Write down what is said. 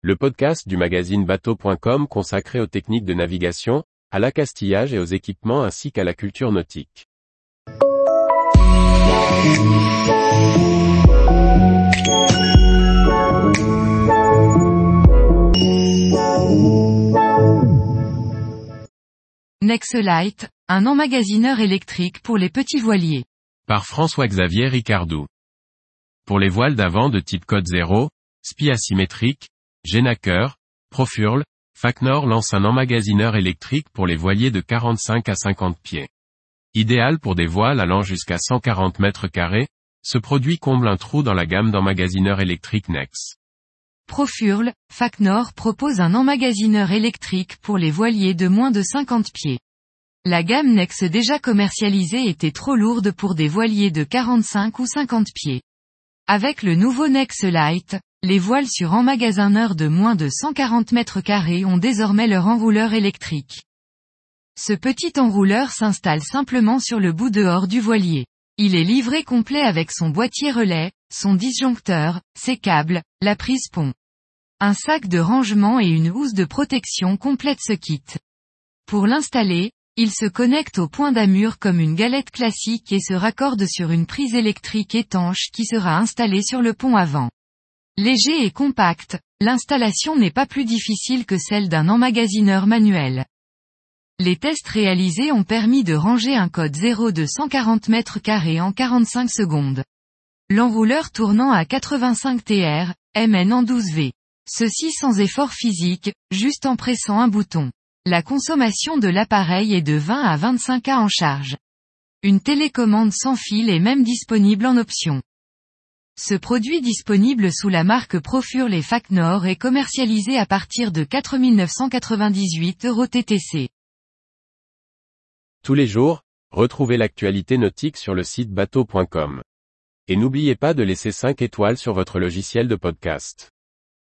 le podcast du magazine bateau.com consacré aux techniques de navigation, à l'accastillage et aux équipements ainsi qu'à la culture nautique. Nexelite, un emmagasineur électrique pour les petits voiliers. Par François-Xavier Ricardou. Pour les voiles d'avant de type code 0, SPI asymétrique, Genaker, Profurl, Facnor lance un emmagasineur électrique pour les voiliers de 45 à 50 pieds. Idéal pour des voiles allant jusqu'à 140 mètres carrés, ce produit comble un trou dans la gamme d'emmagasineurs électriques Nex. Profurl, Facnor propose un emmagasineur électrique pour les voiliers de moins de 50 pieds. La gamme Nex déjà commercialisée était trop lourde pour des voiliers de 45 ou 50 pieds. Avec le nouveau Nex Light, les voiles sur emmagasineur de moins de 140 mètres carrés ont désormais leur enrouleur électrique. Ce petit enrouleur s'installe simplement sur le bout dehors du voilier. Il est livré complet avec son boîtier relais, son disjoncteur, ses câbles, la prise pont. Un sac de rangement et une housse de protection complètent ce kit. Pour l'installer, il se connecte au point d'amure comme une galette classique et se raccorde sur une prise électrique étanche qui sera installée sur le pont avant. Léger et compact, l'installation n'est pas plus difficile que celle d'un emmagasineur manuel. Les tests réalisés ont permis de ranger un code 0 de 140 mètres carrés en 45 secondes. L'enrouleur tournant à 85 TR, MN en 12V. Ceci sans effort physique, juste en pressant un bouton. La consommation de l'appareil est de 20 à 25 A en charge. Une télécommande sans fil est même disponible en option. Ce produit disponible sous la marque Profurl et Facnor est commercialisé à partir de 4998 euros TTC. Tous les jours, retrouvez l'actualité nautique sur le site bateau.com. Et n'oubliez pas de laisser 5 étoiles sur votre logiciel de podcast.